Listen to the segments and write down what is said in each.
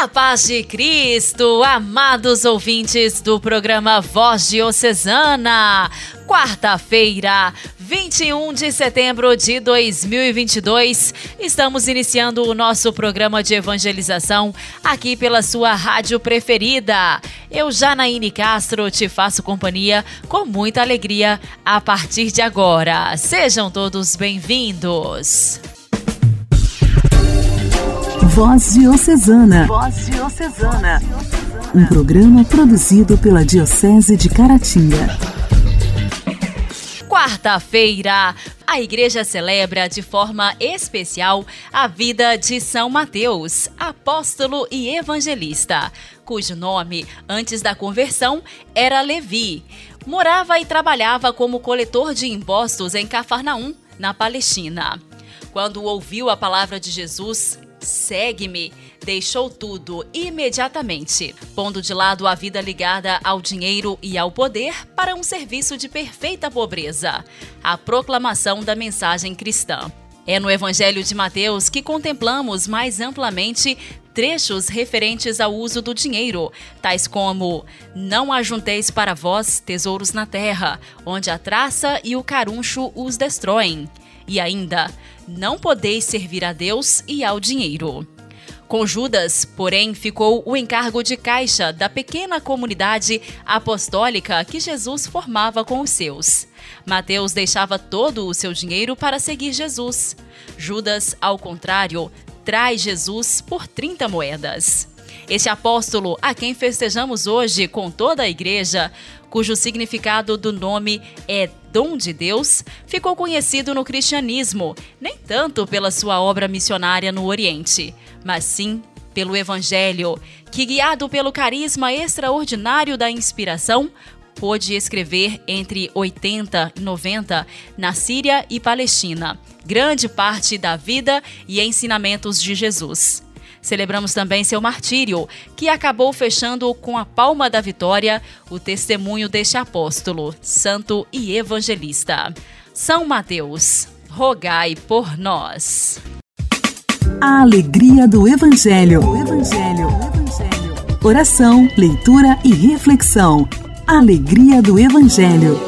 A paz de Cristo, amados ouvintes do programa Voz Diocesana. Quarta-feira, 21 de setembro de 2022, estamos iniciando o nosso programa de evangelização aqui pela sua rádio preferida. Eu, Janaíne Castro, te faço companhia com muita alegria a partir de agora. Sejam todos bem-vindos. Voz Diocesana. Voz Diocesana. Um programa produzido pela Diocese de Caratinga. Quarta-feira, a igreja celebra de forma especial a vida de São Mateus, apóstolo e evangelista, cujo nome, antes da conversão, era Levi. Morava e trabalhava como coletor de impostos em Cafarnaum, na Palestina. Quando ouviu a palavra de Jesus, segue-me, deixou tudo imediatamente, pondo de lado a vida ligada ao dinheiro e ao poder para um serviço de perfeita pobreza a proclamação da mensagem cristã. É no Evangelho de Mateus que contemplamos mais amplamente trechos referentes ao uso do dinheiro, tais como: Não ajunteis para vós tesouros na terra, onde a traça e o caruncho os destroem. E ainda: Não podeis servir a Deus e ao dinheiro. Com Judas, porém, ficou o encargo de caixa da pequena comunidade apostólica que Jesus formava com os seus. Mateus deixava todo o seu dinheiro para seguir Jesus. Judas, ao contrário, traz Jesus por 30 moedas. Este apóstolo, a quem festejamos hoje com toda a igreja, cujo significado do nome é dom de Deus, ficou conhecido no cristianismo, nem tanto pela sua obra missionária no Oriente, mas sim pelo Evangelho, que, guiado pelo carisma extraordinário da inspiração, pôde escrever entre 80 e 90 na Síria e Palestina, grande parte da vida e ensinamentos de Jesus. Celebramos também seu martírio, que acabou fechando com a palma da vitória o testemunho deste apóstolo, santo e evangelista. São Mateus, rogai por nós. A alegria do Evangelho. O Evangelho. O Evangelho. Oração, leitura e reflexão. Alegria do Evangelho.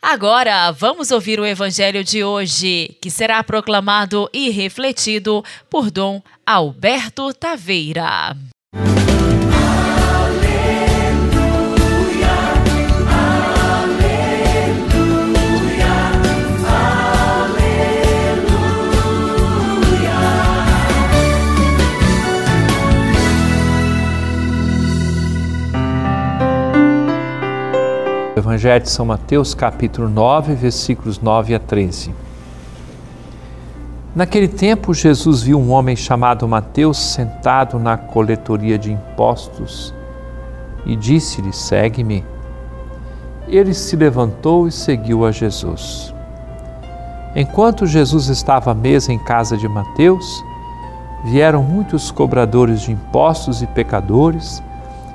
Agora, vamos ouvir o evangelho de hoje, que será proclamado e refletido por Dom Alberto Taveira. Evangelho de São Mateus, capítulo 9, versículos 9 a 13. Naquele tempo, Jesus viu um homem chamado Mateus sentado na coletoria de impostos e disse-lhe: Segue-me. Ele se levantou e seguiu a Jesus. Enquanto Jesus estava à mesa em casa de Mateus, vieram muitos cobradores de impostos e pecadores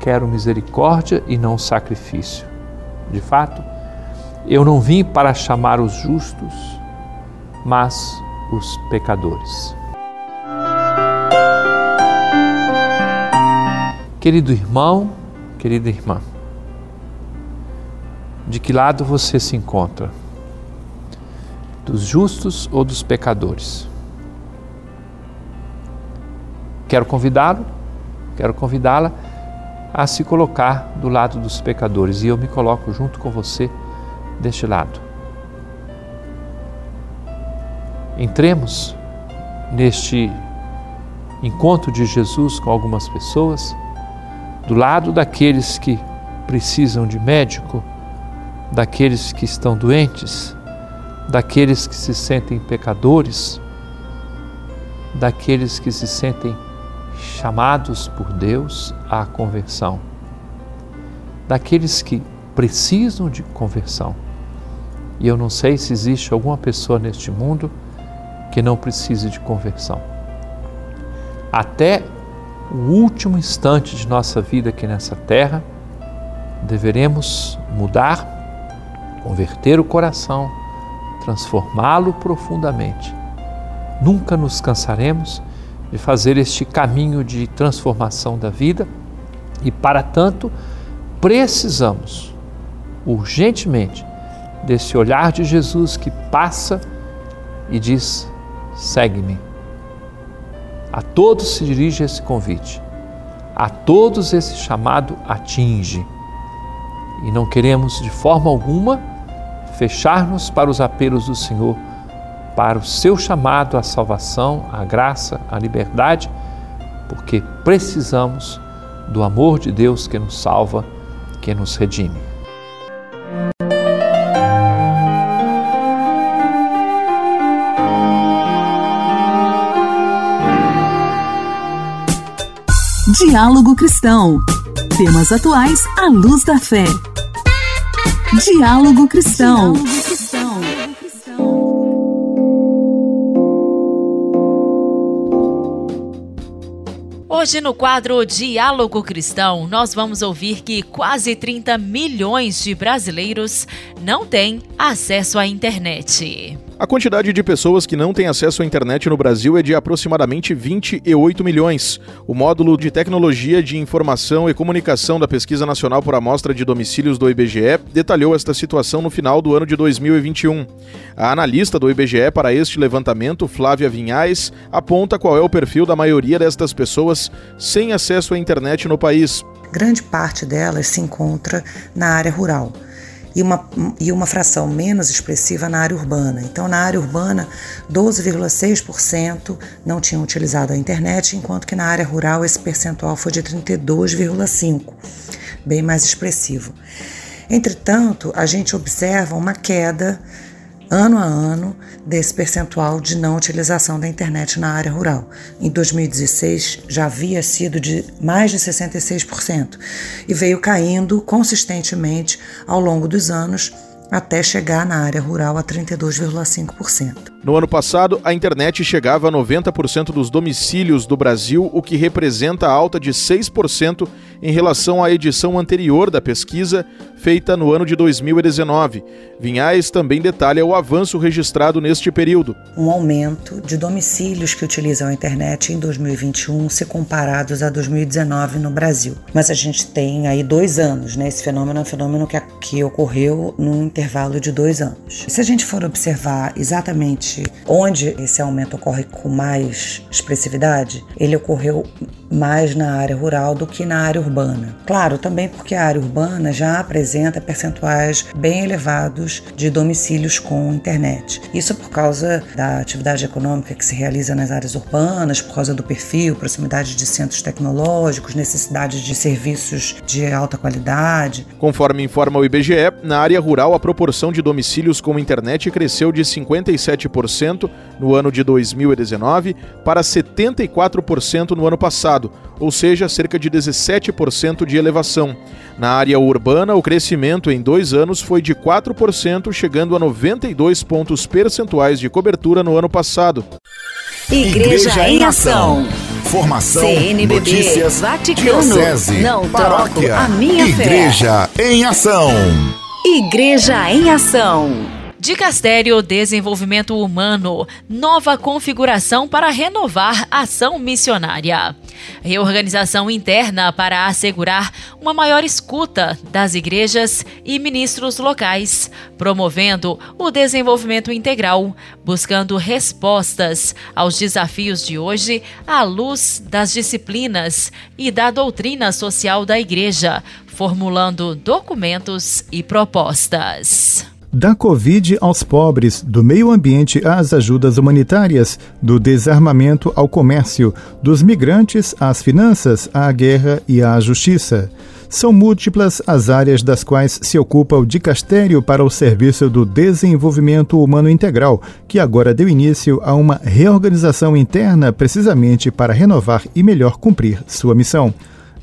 quero misericórdia e não sacrifício. De fato, eu não vim para chamar os justos, mas os pecadores. Querido irmão, querida irmã, de que lado você se encontra? Dos justos ou dos pecadores? Quero convidá-lo, quero convidá-la a se colocar do lado dos pecadores e eu me coloco junto com você deste lado. Entremos neste encontro de Jesus com algumas pessoas, do lado daqueles que precisam de médico, daqueles que estão doentes, daqueles que se sentem pecadores, daqueles que se sentem chamados por Deus à conversão, daqueles que precisam de conversão. E eu não sei se existe alguma pessoa neste mundo que não precise de conversão. Até o último instante de nossa vida aqui nessa terra, deveremos mudar, converter o coração, transformá-lo profundamente. Nunca nos cansaremos de fazer este caminho de transformação da vida e, para tanto, precisamos urgentemente desse olhar de Jesus que passa e diz: segue-me. A todos se dirige esse convite, a todos esse chamado atinge. E não queremos de forma alguma fechar-nos para os apelos do Senhor, para o seu chamado à salvação, à graça, à liberdade, porque precisamos do amor de Deus que nos salva, que nos redime. Diálogo Cristão. Temas atuais à luz da fé. Diálogo Cristão. Hoje, no quadro Diálogo Cristão, nós vamos ouvir que quase 30 milhões de brasileiros não têm acesso à internet. A quantidade de pessoas que não têm acesso à internet no Brasil é de aproximadamente 28 milhões. O módulo de Tecnologia de Informação e Comunicação da Pesquisa Nacional por Amostra de Domicílios do IBGE detalhou esta situação no final do ano de 2021. A analista do IBGE para este levantamento, Flávia Vinhais, aponta qual é o perfil da maioria destas pessoas sem acesso à internet no país. Grande parte delas se encontra na área rural e uma, e uma fração menos expressiva na área urbana. Então, na área urbana, 12,6% não tinham utilizado a internet, enquanto que na área rural esse percentual foi de 32,5%, bem mais expressivo. Entretanto, a gente observa uma queda ano a ano desse percentual de não utilização da internet na área rural. Em 2016 já havia sido de mais de 66% e veio caindo consistentemente ao longo dos anos até chegar na área rural a 32,5%. No ano passado, a internet chegava a 90% dos domicílios do Brasil, o que representa alta de 6% em relação à edição anterior da pesquisa, feita no ano de 2019. Vinhais também detalha o avanço registrado neste período. Um aumento de domicílios que utilizam a internet em 2021 se comparados a 2019 no Brasil. Mas a gente tem aí dois anos, né? Esse fenômeno é um fenômeno que, que ocorreu num intervalo de dois anos. Se a gente for observar exatamente onde esse aumento ocorre com mais expressividade, ele ocorreu mais na área rural do que na área urbana. Claro, também porque a área urbana já apresenta percentuais bem elevados de domicílios com internet. Isso por causa da atividade econômica que se realiza nas áreas urbanas, por causa do perfil, proximidade de centros tecnológicos, necessidade de serviços de alta qualidade. Conforme informa o IBGE, na área rural a proporção de domicílios com internet cresceu de 57% no ano de 2019 para 74% no ano passado, ou seja, cerca de 17% de elevação. Na área urbana, o crescimento em dois anos foi de 4%, chegando a 92 pontos percentuais de cobertura no ano passado. Igreja, Igreja em Ação. Formação, CNBB, notícias, Vaticano, diocese, não paróquia, a minha Igreja fé. em Ação. Igreja em Ação. Dicastério Desenvolvimento Humano, nova configuração para renovar ação missionária. Reorganização interna para assegurar uma maior escuta das igrejas e ministros locais, promovendo o desenvolvimento integral, buscando respostas aos desafios de hoje à luz das disciplinas e da doutrina social da igreja, formulando documentos e propostas. Da Covid aos pobres, do meio ambiente às ajudas humanitárias, do desarmamento ao comércio, dos migrantes às finanças, à guerra e à justiça. São múltiplas as áreas das quais se ocupa o Dicastério para o Serviço do Desenvolvimento Humano Integral, que agora deu início a uma reorganização interna precisamente para renovar e melhor cumprir sua missão.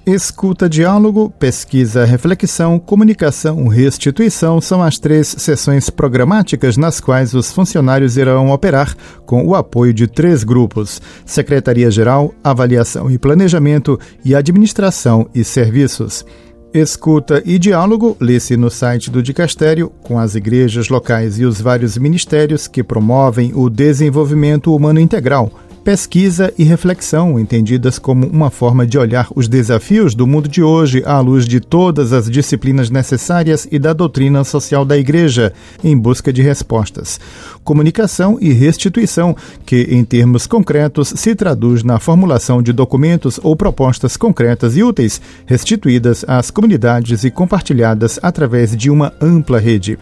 Escuta, diálogo, pesquisa, reflexão, comunicação, restituição são as três sessões programáticas nas quais os funcionários irão operar com o apoio de três grupos: Secretaria-Geral, Avaliação e Planejamento e Administração e Serviços. Escuta e diálogo lê-se no site do Dicastério, com as igrejas locais e os vários ministérios que promovem o desenvolvimento humano integral pesquisa e reflexão, entendidas como uma forma de olhar os desafios do mundo de hoje à luz de todas as disciplinas necessárias e da doutrina social da Igreja, em busca de respostas. Comunicação e restituição, que, em termos concretos, se traduz na formulação de documentos ou propostas concretas e úteis, restituídas às comunidades e compartilhadas através de uma ampla rede.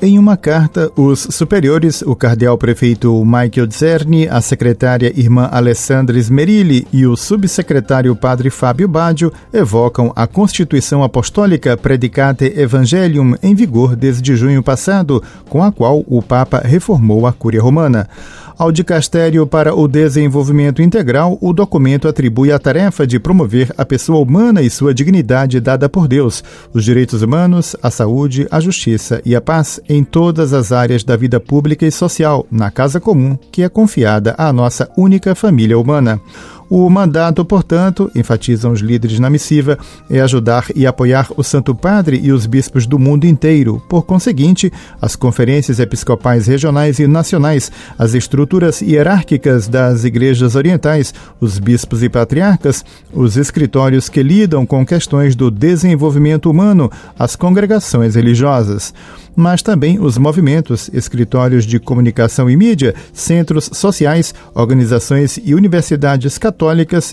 Em uma carta, os superiores, o cardeal prefeito Michael Zerni, a secretária irmã Alessandra Smerilli e o subsecretário padre Fábio Baggio evocam a Constituição Apostólica Predicate Evangelium em vigor desde junho passado, com a qual o Papa reformou a Cúria Romana. Ao Dicastério para o Desenvolvimento Integral, o documento atribui a tarefa de promover a pessoa humana e sua dignidade dada por Deus, os direitos humanos, a saúde, a justiça e a paz em todas as áreas da vida pública e social, na casa comum que é confiada à nossa única família humana. O mandato, portanto, enfatizam os líderes na missiva, é ajudar e apoiar o Santo Padre e os bispos do mundo inteiro. Por conseguinte, as conferências episcopais regionais e nacionais, as estruturas hierárquicas das igrejas orientais, os bispos e patriarcas, os escritórios que lidam com questões do desenvolvimento humano, as congregações religiosas mas também os movimentos, escritórios de comunicação e mídia, centros sociais, organizações e universidades católicas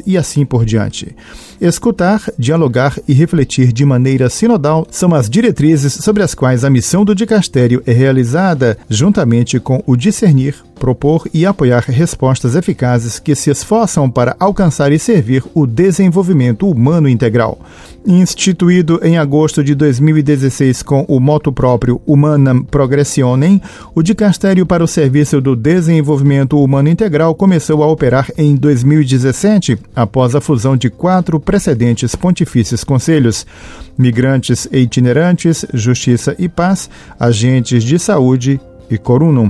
e assim por diante. Escutar, dialogar e refletir de maneira sinodal são as diretrizes sobre as quais a missão do dicastério é realizada, juntamente com o discernir, propor e apoiar respostas eficazes que se esforçam para alcançar e servir o desenvolvimento humano integral. Instituído em agosto de 2016 com o moto próprio Humanam Progressionem, o Dicastério para o Serviço do Desenvolvimento Humano Integral começou a operar em 2017, após a fusão de quatro precedentes pontifícios conselhos: Migrantes e Itinerantes, Justiça e Paz, Agentes de Saúde e Corunum.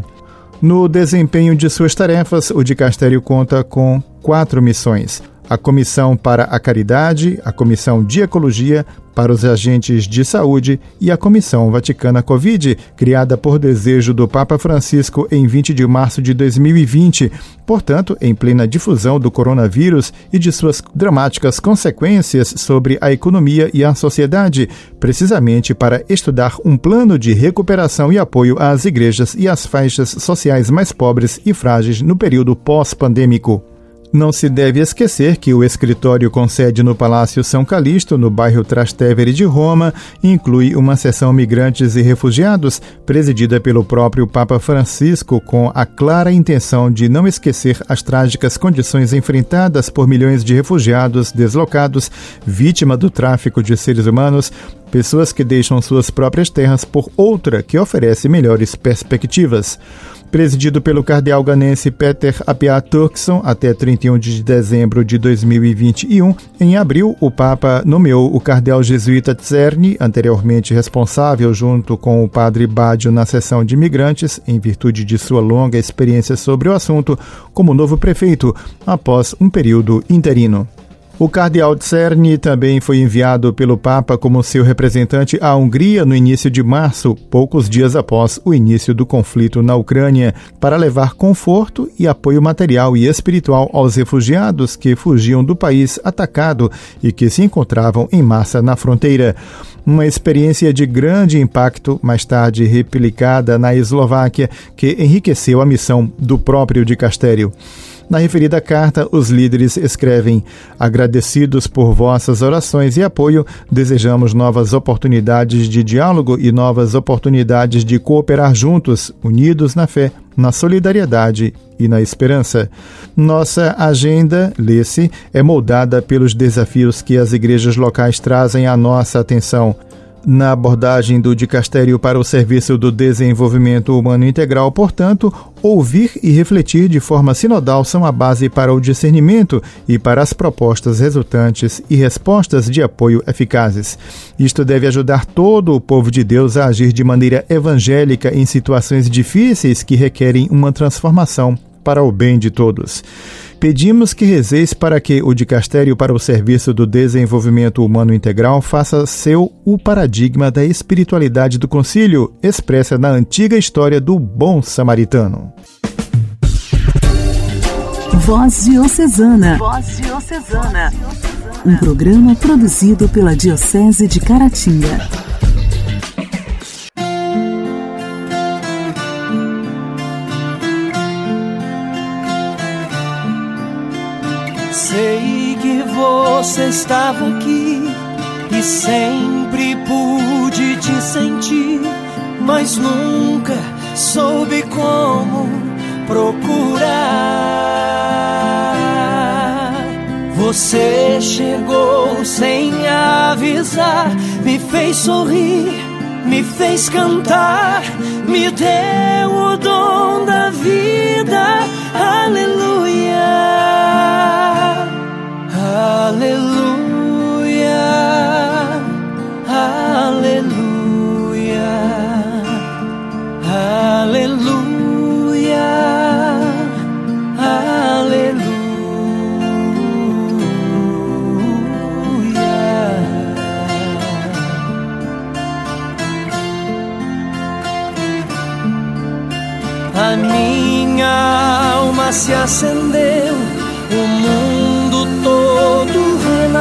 No desempenho de suas tarefas, o Dicastério conta com quatro missões a Comissão para a Caridade, a Comissão de Ecologia para os Agentes de Saúde e a Comissão Vaticana Covid, criada por desejo do Papa Francisco em 20 de março de 2020, portanto, em plena difusão do coronavírus e de suas dramáticas consequências sobre a economia e a sociedade, precisamente para estudar um plano de recuperação e apoio às igrejas e às faixas sociais mais pobres e frágeis no período pós-pandêmico. Não se deve esquecer que o escritório com sede no Palácio São Calixto, no bairro Trastevere de Roma, inclui uma seção Migrantes e Refugiados, presidida pelo próprio Papa Francisco, com a clara intenção de não esquecer as trágicas condições enfrentadas por milhões de refugiados deslocados, vítima do tráfico de seres humanos, pessoas que deixam suas próprias terras por outra que oferece melhores perspectivas presidido pelo cardeal ganense Peter Apia Turkson até 31 de dezembro de 2021. Em abril, o Papa nomeou o cardeal jesuíta Czerny, anteriormente responsável junto com o padre Badio na seção de imigrantes, em virtude de sua longa experiência sobre o assunto, como novo prefeito, após um período interino. O cardeal Czerny também foi enviado pelo Papa como seu representante à Hungria no início de março, poucos dias após o início do conflito na Ucrânia, para levar conforto e apoio material e espiritual aos refugiados que fugiam do país atacado e que se encontravam em massa na fronteira. Uma experiência de grande impacto, mais tarde replicada na Eslováquia, que enriqueceu a missão do próprio dicastério. Na referida carta, os líderes escrevem: Agradecidos por vossas orações e apoio, desejamos novas oportunidades de diálogo e novas oportunidades de cooperar juntos, unidos na fé, na solidariedade e na esperança. Nossa agenda, lê-se, é moldada pelos desafios que as igrejas locais trazem à nossa atenção na abordagem do Dicastério para o Serviço do Desenvolvimento Humano Integral, portanto, ouvir e refletir de forma sinodal são a base para o discernimento e para as propostas resultantes e respostas de apoio eficazes. Isto deve ajudar todo o povo de Deus a agir de maneira evangélica em situações difíceis que requerem uma transformação para o bem de todos. Pedimos que rezeis para que o Dicastério para o Serviço do Desenvolvimento Humano Integral faça seu o paradigma da espiritualidade do concílio, expressa na antiga história do bom samaritano. Voz Diocesana. Voz Diocesana. Um programa produzido pela Diocese de Caratinga. Sei que você estava aqui e sempre pude te sentir, mas nunca soube como procurar. Você chegou sem avisar, me fez sorrir, me fez cantar, me deu o dom da vida. Aleluia. Aleluia, aleluia, aleluia, aleluia. A minha alma se acendeu,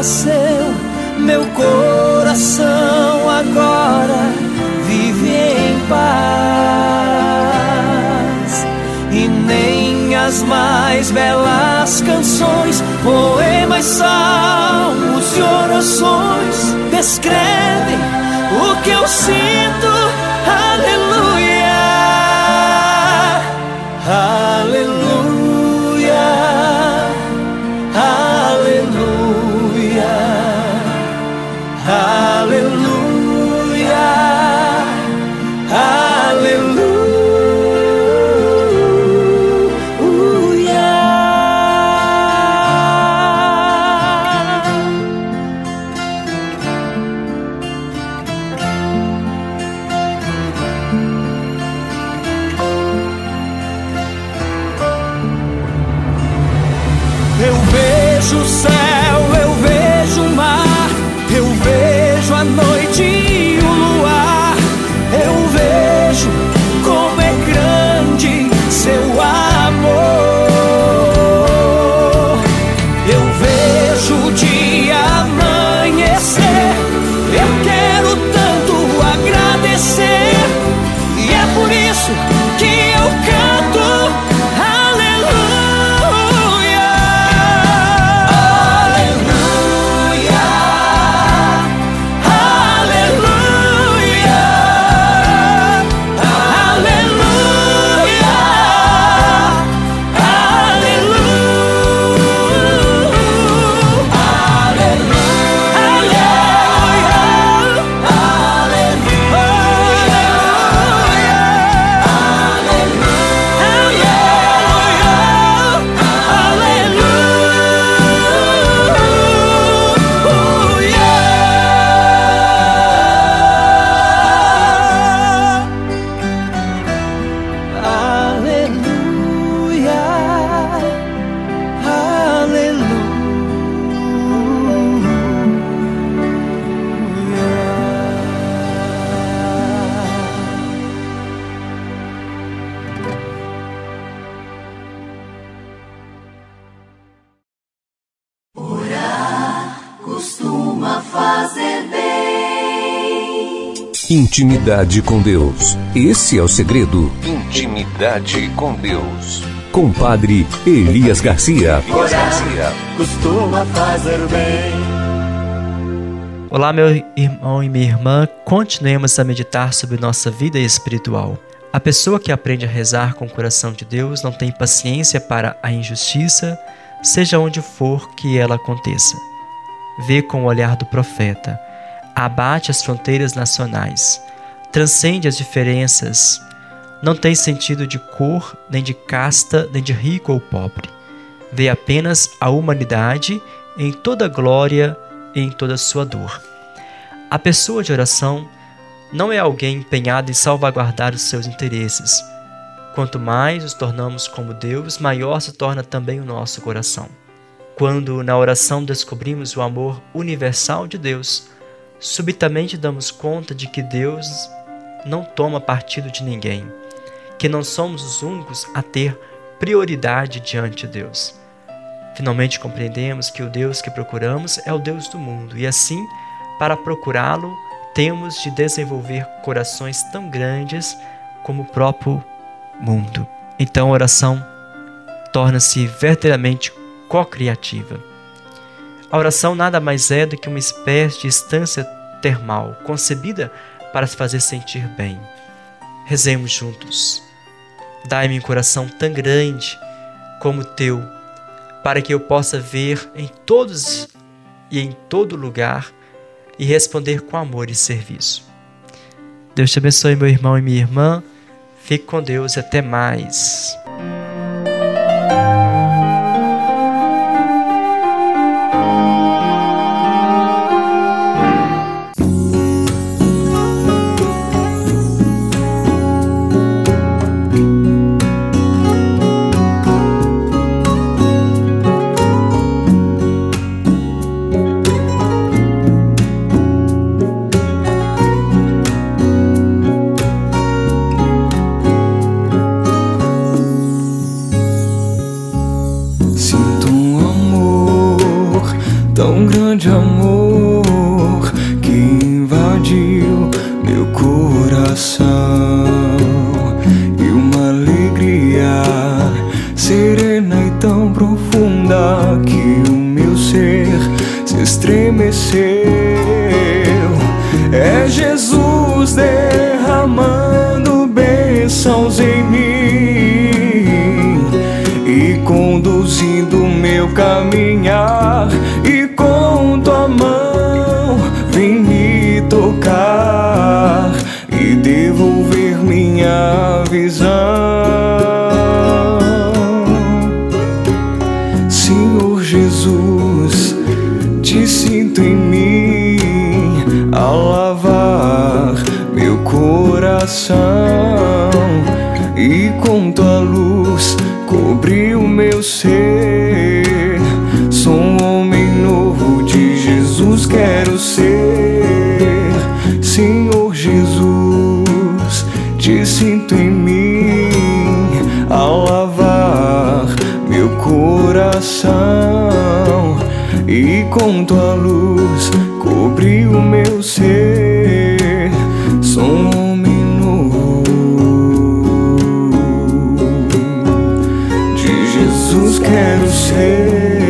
todo renasceu, meu coração agora vive em paz. E nem as mais belas canções, poemas, salmos e orações descrevem o que eu sinto. Intimidade com Deus. Esse é o segredo. Intimidade com Deus. Compadre Elias Garcia. Costuma fazer bem. Olá, meu irmão e minha irmã. Continuemos a meditar sobre nossa vida espiritual. A pessoa que aprende a rezar com o coração de Deus não tem paciência para a injustiça, seja onde for que ela aconteça. Vê com o olhar do profeta, abate as fronteiras nacionais, transcende as diferenças, não tem sentido de cor, nem de casta, nem de rico ou pobre. Vê apenas a humanidade em toda glória e em toda sua dor. A pessoa de oração não é alguém empenhado em salvaguardar os seus interesses. Quanto mais nos tornamos como Deus, maior se torna também o nosso coração. Quando na oração descobrimos o amor universal de Deus, subitamente damos conta de que Deus não toma partido de ninguém, que não somos os únicos a ter prioridade diante de Deus. Finalmente compreendemos que o Deus que procuramos é o Deus do mundo e assim, para procurá-lo, temos de desenvolver corações tão grandes como o próprio mundo. Então a oração torna-se verdadeiramente co-criativa. A oração nada mais é do que uma espécie de instância termal, concebida para se fazer sentir bem. Rezemos juntos. Dai-me um coração tão grande como o teu, para que eu possa ver em todos e em todo lugar e responder com amor e serviço. Deus te abençoe, meu irmão e minha irmã. Fique com Deus e até mais. caminhar e com tua mão vem me tocar e devolver minha visão. Senhor Jesus, te sinto em mim ao lavar meu coração e com tua luz cobriu meu ser. e com tua luz cobri o meu ser. Sou um homem novo. De Jesus quero ser.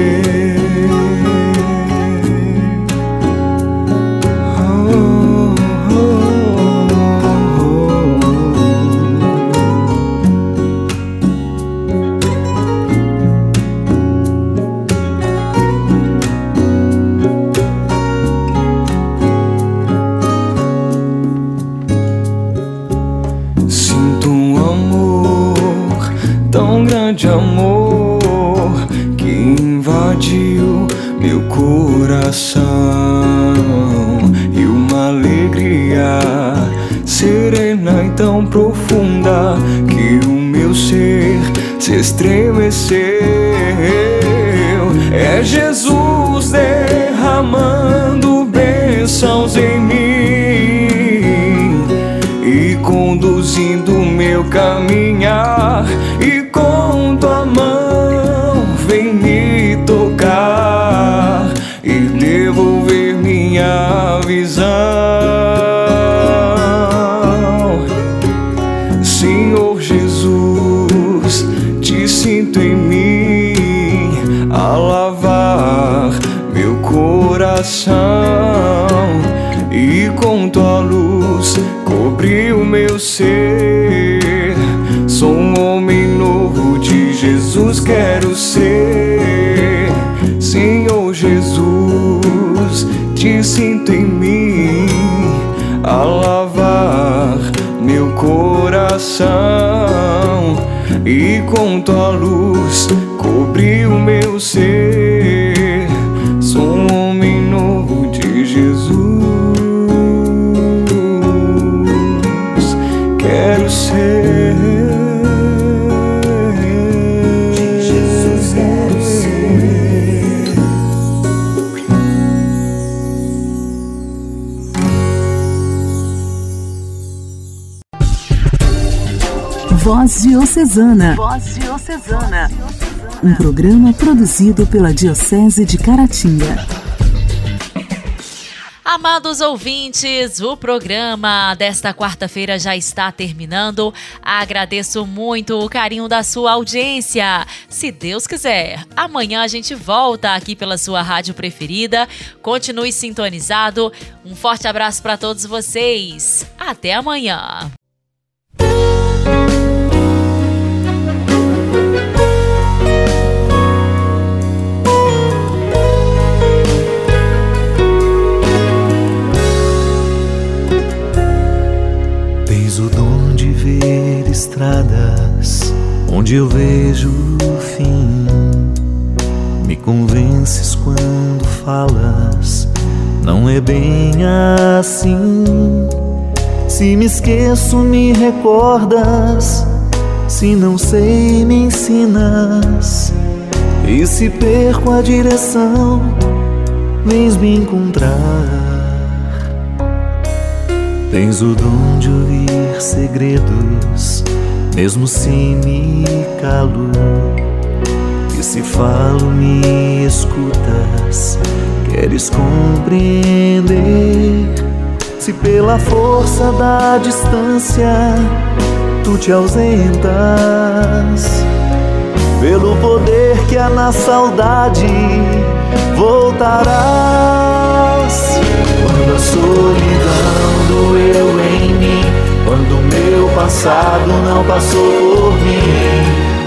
Jesus derramando bênçãos em mim e conduzindo meu caminhar. Ser. Sou um homem novo de Jesus, quero ser. Senhor Jesus, te sinto em mim a lavar meu coração e com tua luz cobrir o meu ser. Voz Diocesana. Voz Diocesana. Um programa produzido pela Diocese de Caratinga. Amados ouvintes, o programa desta quarta-feira já está terminando. Agradeço muito o carinho da sua audiência. Se Deus quiser, amanhã a gente volta aqui pela sua rádio preferida. Continue sintonizado. Um forte abraço para todos vocês. Até amanhã. Bem assim. Se me esqueço, me recordas. Se não sei, me ensinas. E se perco a direção, vens me encontrar. Tens o dom de ouvir segredos, mesmo se me calo. E se falo, me escutas, queres compreender. Se pela força da distância tu te ausentas, pelo poder que há na saudade voltarás. Quando a solidão doeu em mim, quando o meu passado não passou por mim,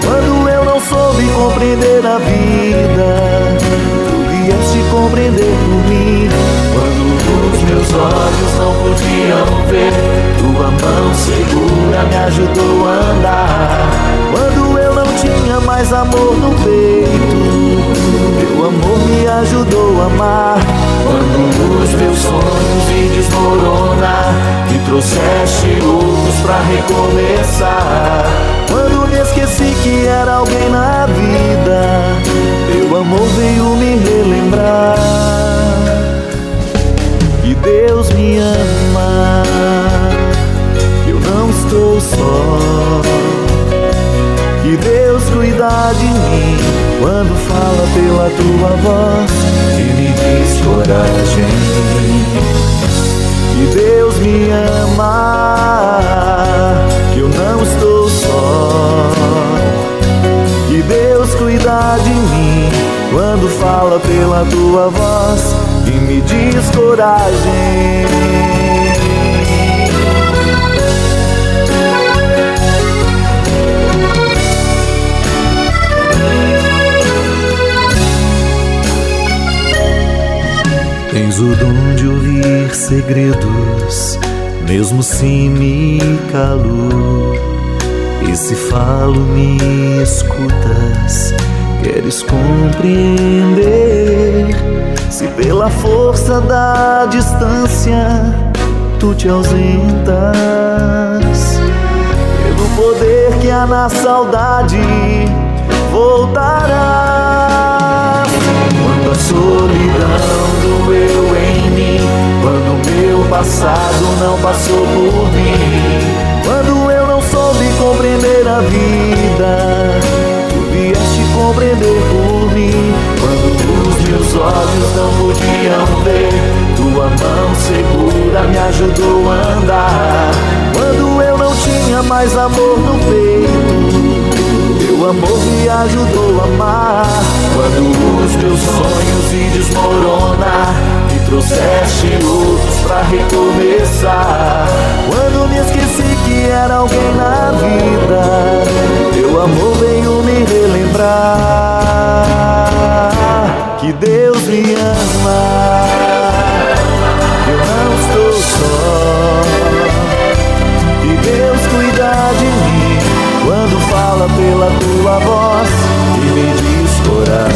quando eu não soube compreender a vida, compreender por mim. Quando os meus olhos não podiam ver, tua mão segura me ajudou a andar. Quando eu não tinha mais amor no peito, teu amor me ajudou a amar. Quando os meus sonhos vi desmoronar, me trouxeste luz pra recomeçar. Quando me esqueci que era alguém na vida, amor veio me relembrar. Que Deus me ama, eu não estou só. Que Deus cuida de mim quando fala pela tua voz e me diz coragem. Que Deus me ama, que eu não estou só. Que Deus cuida de mim quando fala pela tua voz e me diz coragem. Tens o dom de ouvir segredos, mesmo se me calo. E se falo, me escutas, queres compreender. Se pela força da distância tu te ausentas, pelo poder que há na saudade voltarás. Quando a solidão doeu em mim, quando o meu passado não passou por mim, quando eu não soube compreender a vida, compreender por mim. Quando os meus olhos não podiam ver, tua mão segura me ajudou a andar. Quando eu não tinha mais amor no peito, teu amor me ajudou a amar. Quando os meus sonhos se desmoronar, me trouxeste outros pra recomeçar. Quando me esqueci que era alguém na vida, teu amor veio me relembrar que Deus me ama. Eu não estou só. E Deus cuida de mim quando fala pela tua voz e me diz coragem.